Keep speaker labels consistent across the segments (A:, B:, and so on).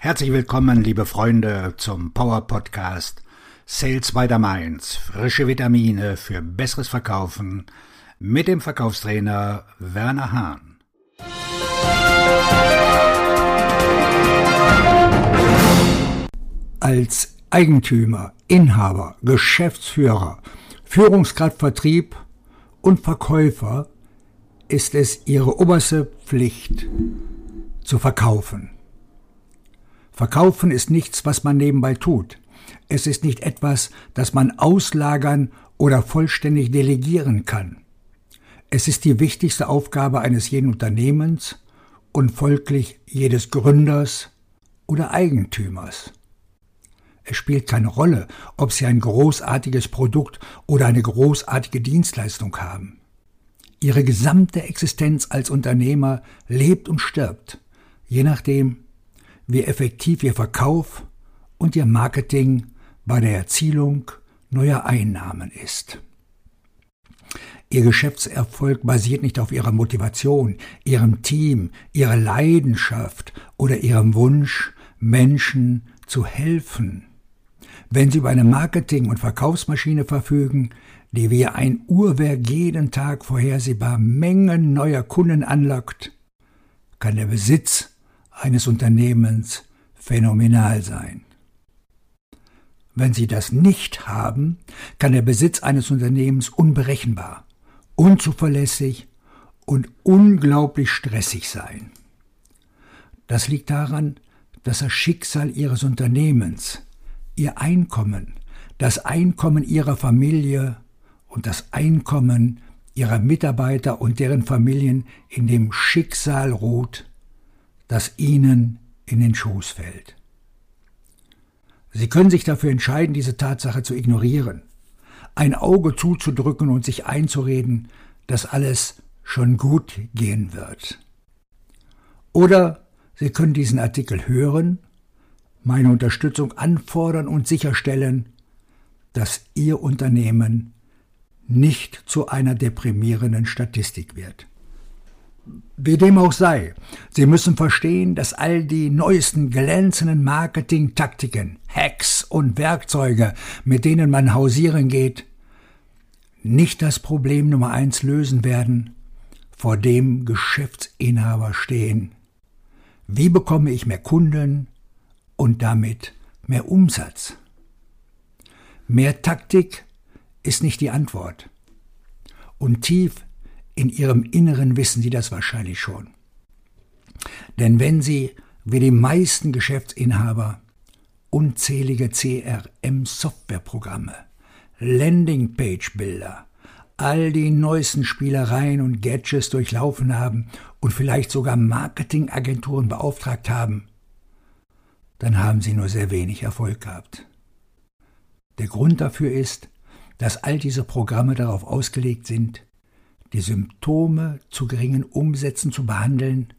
A: Herzlich willkommen, liebe Freunde, zum Power Podcast Sales by the Mainz. Frische Vitamine für besseres Verkaufen mit dem Verkaufstrainer Werner Hahn.
B: Als Eigentümer, Inhaber, Geschäftsführer, Führungskraft Vertrieb und Verkäufer ist es Ihre oberste Pflicht zu verkaufen. Verkaufen ist nichts, was man nebenbei tut. Es ist nicht etwas, das man auslagern oder vollständig delegieren kann. Es ist die wichtigste Aufgabe eines jeden Unternehmens und folglich jedes Gründers oder Eigentümers. Es spielt keine Rolle, ob Sie ein großartiges Produkt oder eine großartige Dienstleistung haben. Ihre gesamte Existenz als Unternehmer lebt und stirbt, je nachdem, wie effektiv Ihr Verkauf und Ihr Marketing bei der Erzielung neuer Einnahmen ist. Ihr Geschäftserfolg basiert nicht auf Ihrer Motivation, Ihrem Team, Ihrer Leidenschaft oder Ihrem Wunsch, Menschen zu helfen. Wenn Sie über eine Marketing- und Verkaufsmaschine verfügen, die wie ein Uhrwerk jeden Tag vorhersehbar Mengen neuer Kunden anlockt, kann der Besitz eines Unternehmens phänomenal sein. Wenn Sie das nicht haben, kann der Besitz eines Unternehmens unberechenbar, unzuverlässig und unglaublich stressig sein. Das liegt daran, dass das Schicksal Ihres Unternehmens, Ihr Einkommen, das Einkommen Ihrer Familie und das Einkommen Ihrer Mitarbeiter und deren Familien in dem Schicksal ruht, das ihnen in den Schoß fällt. Sie können sich dafür entscheiden, diese Tatsache zu ignorieren, ein Auge zuzudrücken und sich einzureden, dass alles schon gut gehen wird. Oder Sie können diesen Artikel hören, meine Unterstützung anfordern und sicherstellen, dass Ihr Unternehmen nicht zu einer deprimierenden Statistik wird. Wie dem auch sei, Sie müssen verstehen, dass all die neuesten glänzenden Marketing-Taktiken, Hacks und Werkzeuge, mit denen man hausieren geht, nicht das Problem Nummer eins lösen werden, vor dem Geschäftsinhaber stehen. Wie bekomme ich mehr Kunden und damit mehr Umsatz? Mehr Taktik ist nicht die Antwort. Und tief in ihrem Inneren wissen sie das wahrscheinlich schon. Denn wenn sie, wie die meisten Geschäftsinhaber, unzählige CRM-Softwareprogramme, Landingpage-Bilder, all die neuesten Spielereien und Gadgets durchlaufen haben und vielleicht sogar Marketingagenturen beauftragt haben, dann haben sie nur sehr wenig Erfolg gehabt. Der Grund dafür ist, dass all diese Programme darauf ausgelegt sind, die Symptome zu geringen Umsätzen zu behandeln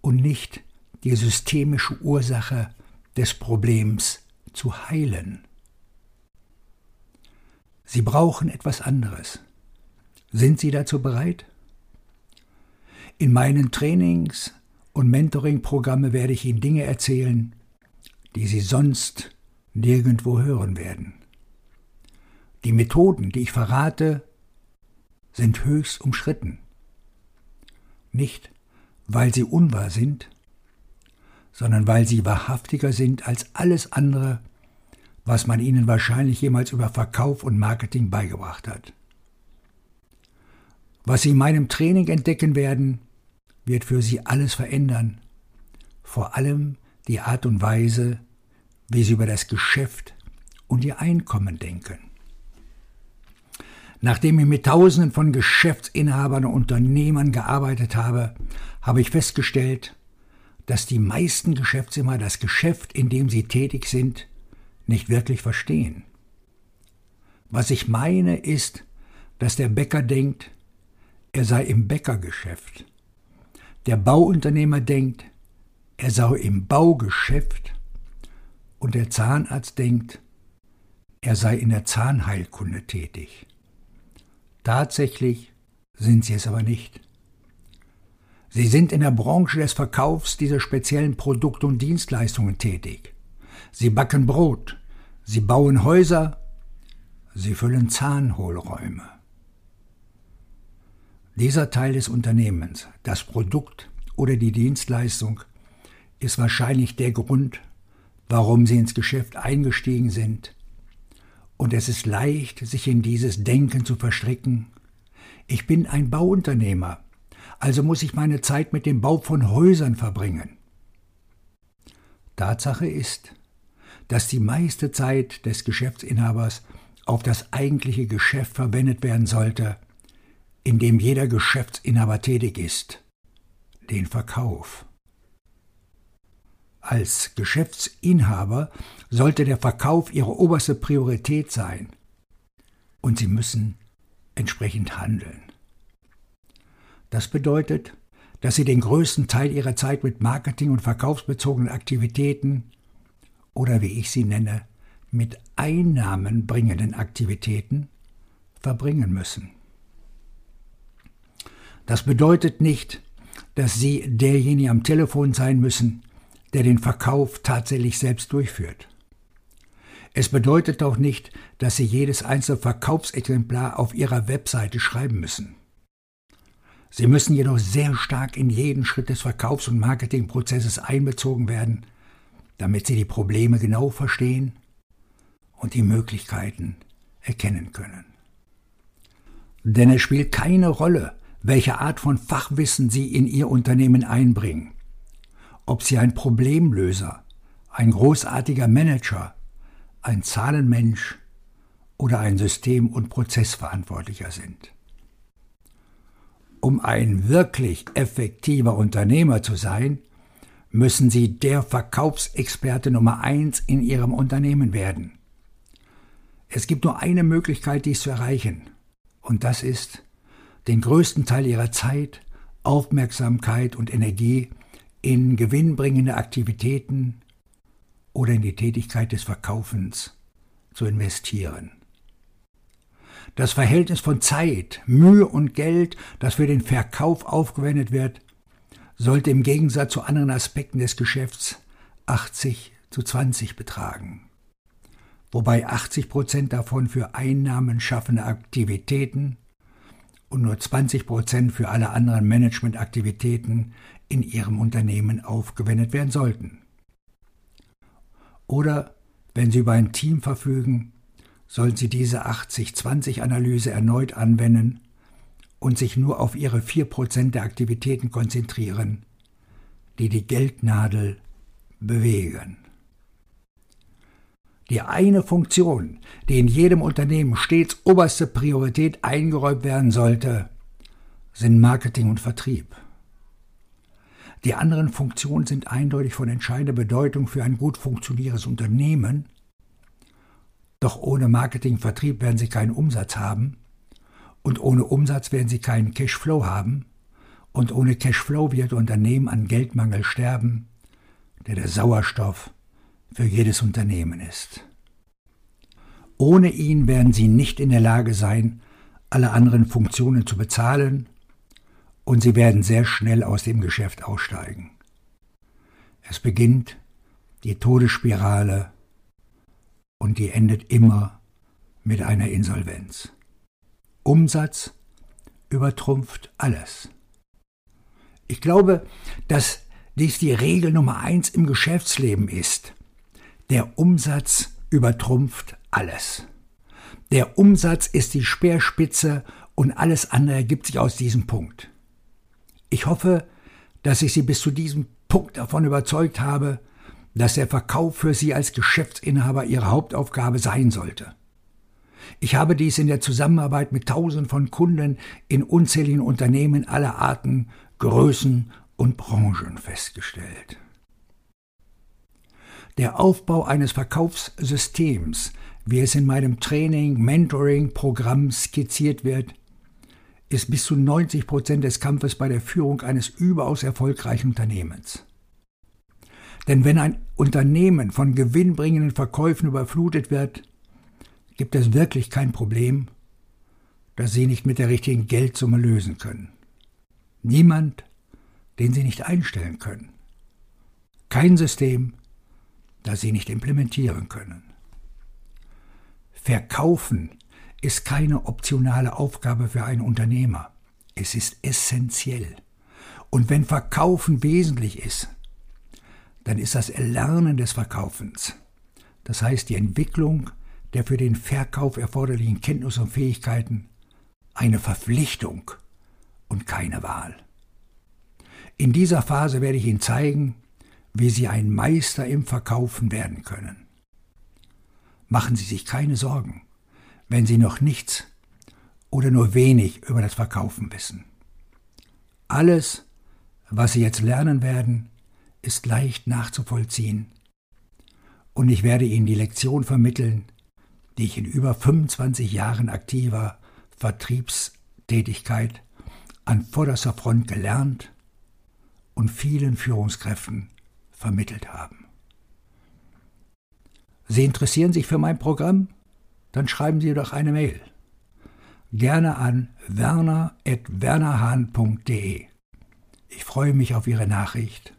B: und nicht die systemische Ursache des Problems zu heilen. Sie brauchen etwas anderes. Sind Sie dazu bereit? In meinen Trainings und Mentoring-Programme werde ich Ihnen Dinge erzählen, die Sie sonst nirgendwo hören werden. Die Methoden, die ich verrate, sind höchst umschritten. Nicht, weil sie unwahr sind, sondern weil sie wahrhaftiger sind als alles andere, was man ihnen wahrscheinlich jemals über Verkauf und Marketing beigebracht hat. Was sie in meinem Training entdecken werden, wird für sie alles verändern, vor allem die Art und Weise, wie sie über das Geschäft und ihr Einkommen denken. Nachdem ich mit Tausenden von Geschäftsinhabern und Unternehmern gearbeitet habe, habe ich festgestellt, dass die meisten Geschäftsinhaber das Geschäft, in dem sie tätig sind, nicht wirklich verstehen. Was ich meine ist, dass der Bäcker denkt, er sei im Bäckergeschäft. Der Bauunternehmer denkt, er sei im Baugeschäft. Und der Zahnarzt denkt, er sei in der Zahnheilkunde tätig. Tatsächlich sind sie es aber nicht. Sie sind in der Branche des Verkaufs dieser speziellen Produkte und Dienstleistungen tätig. Sie backen Brot, sie bauen Häuser, sie füllen Zahnhohlräume. Dieser Teil des Unternehmens, das Produkt oder die Dienstleistung, ist wahrscheinlich der Grund, warum Sie ins Geschäft eingestiegen sind. Und es ist leicht, sich in dieses Denken zu verstricken. Ich bin ein Bauunternehmer, also muss ich meine Zeit mit dem Bau von Häusern verbringen. Tatsache ist, dass die meiste Zeit des Geschäftsinhabers auf das eigentliche Geschäft verwendet werden sollte, in dem jeder Geschäftsinhaber tätig ist, den Verkauf. Als Geschäftsinhaber sollte der Verkauf Ihre oberste Priorität sein, und Sie müssen entsprechend handeln. Das bedeutet, dass Sie den größten Teil Ihrer Zeit mit Marketing- und verkaufsbezogenen Aktivitäten oder wie ich sie nenne, mit Einnahmen bringenden Aktivitäten verbringen müssen. Das bedeutet nicht, dass Sie derjenige am Telefon sein müssen, der den Verkauf tatsächlich selbst durchführt. Es bedeutet auch nicht, dass Sie jedes einzelne Verkaufsexemplar auf Ihrer Webseite schreiben müssen. Sie müssen jedoch sehr stark in jeden Schritt des Verkaufs- und Marketingprozesses einbezogen werden, damit Sie die Probleme genau verstehen und die Möglichkeiten erkennen können. Denn es spielt keine Rolle, welche Art von Fachwissen Sie in Ihr Unternehmen einbringen. Ob Sie ein Problemlöser, ein großartiger Manager, ein Zahlenmensch oder ein System- und Prozessverantwortlicher sind. Um ein wirklich effektiver Unternehmer zu sein, müssen Sie der Verkaufsexperte Nummer eins in Ihrem Unternehmen werden. Es gibt nur eine Möglichkeit, dies zu erreichen, und das ist, den größten Teil Ihrer Zeit, Aufmerksamkeit und Energie in gewinnbringende Aktivitäten oder in die Tätigkeit des Verkaufens zu investieren. Das Verhältnis von Zeit, Mühe und Geld, das für den Verkauf aufgewendet wird, sollte im Gegensatz zu anderen Aspekten des Geschäfts 80 zu 20 betragen, wobei 80 Prozent davon für Einnahmen schaffende Aktivitäten und nur 20 Prozent für alle anderen Managementaktivitäten in Ihrem Unternehmen aufgewendet werden sollten. Oder wenn Sie über ein Team verfügen, sollen Sie diese 80-20-Analyse erneut anwenden und sich nur auf ihre 4% der Aktivitäten konzentrieren, die die Geldnadel bewegen. Die eine Funktion, die in jedem Unternehmen stets oberste Priorität eingeräumt werden sollte, sind Marketing und Vertrieb. Die anderen Funktionen sind eindeutig von entscheidender Bedeutung für ein gut funktionierendes Unternehmen, doch ohne Marketing und Vertrieb werden sie keinen Umsatz haben und ohne Umsatz werden sie keinen Cashflow haben. Und ohne Cashflow wird Unternehmen an Geldmangel sterben, der der Sauerstoff für jedes Unternehmen ist. Ohne ihn werden sie nicht in der Lage sein, alle anderen Funktionen zu bezahlen, und sie werden sehr schnell aus dem Geschäft aussteigen. Es beginnt die Todesspirale und die endet immer mit einer Insolvenz. Umsatz übertrumpft alles. Ich glaube, dass dies die Regel Nummer eins im Geschäftsleben ist. Der Umsatz übertrumpft alles. Der Umsatz ist die Speerspitze und alles andere ergibt sich aus diesem Punkt. Ich hoffe, dass ich Sie bis zu diesem Punkt davon überzeugt habe, dass der Verkauf für Sie als Geschäftsinhaber Ihre Hauptaufgabe sein sollte. Ich habe dies in der Zusammenarbeit mit Tausenden von Kunden in unzähligen Unternehmen aller Arten, Größen und Branchen festgestellt. Der Aufbau eines Verkaufssystems, wie es in meinem Training, Mentoring, Programm skizziert wird, ist bis zu 90 Prozent des Kampfes bei der Führung eines überaus erfolgreichen Unternehmens. Denn wenn ein Unternehmen von gewinnbringenden Verkäufen überflutet wird, gibt es wirklich kein Problem, das Sie nicht mit der richtigen Geldsumme lösen können. Niemand den Sie nicht einstellen können. Kein System, das Sie nicht implementieren können. Verkaufen ist keine optionale Aufgabe für einen Unternehmer. Es ist essentiell. Und wenn Verkaufen wesentlich ist, dann ist das Erlernen des Verkaufens, das heißt die Entwicklung der für den Verkauf erforderlichen Kenntnisse und Fähigkeiten, eine Verpflichtung und keine Wahl. In dieser Phase werde ich Ihnen zeigen, wie Sie ein Meister im Verkaufen werden können. Machen Sie sich keine Sorgen, wenn Sie noch nichts oder nur wenig über das Verkaufen wissen. Alles, was Sie jetzt lernen werden, ist leicht nachzuvollziehen. Und ich werde Ihnen die Lektion vermitteln, die ich in über 25 Jahren aktiver Vertriebstätigkeit an vorderster Front gelernt und vielen Führungskräften vermittelt haben. Sie interessieren sich für mein Programm? Dann schreiben Sie doch eine Mail. Gerne an werner.wernerhahn.de. Ich freue mich auf Ihre Nachricht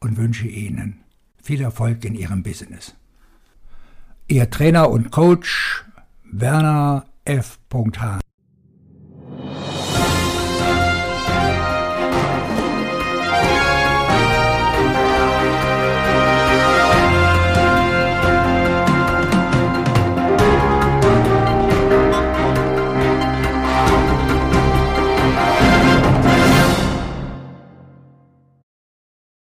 B: und wünsche Ihnen viel Erfolg in Ihrem Business. Ihr Trainer und Coach Werner F. Hahn